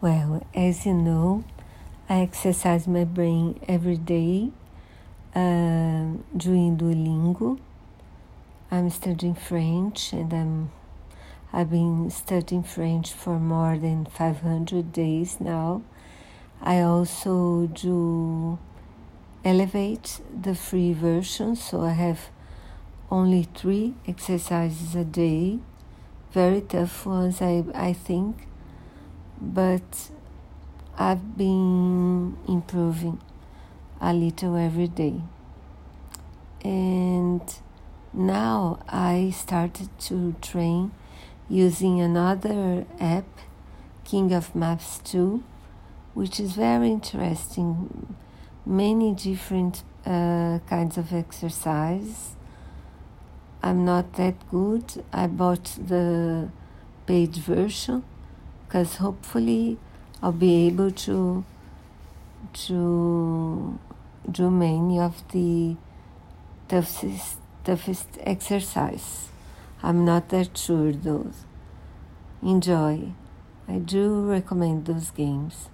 Well, as you know, I exercise my brain every day uh, doing Duolingo. I'm studying French and I'm I've been studying French for more than 500 days now. I also do Elevate the free version, so I have only three exercises a day, very tough ones, I, I think but I've been improving a little every day. And now I started to train using another app, King of Math 2, which is very interesting. Many different uh, kinds of exercise. I'm not that good. I bought the paid version because hopefully I'll be able to to do many of the toughest toughest exercise. I'm not that sure though. Enjoy. I do recommend those games.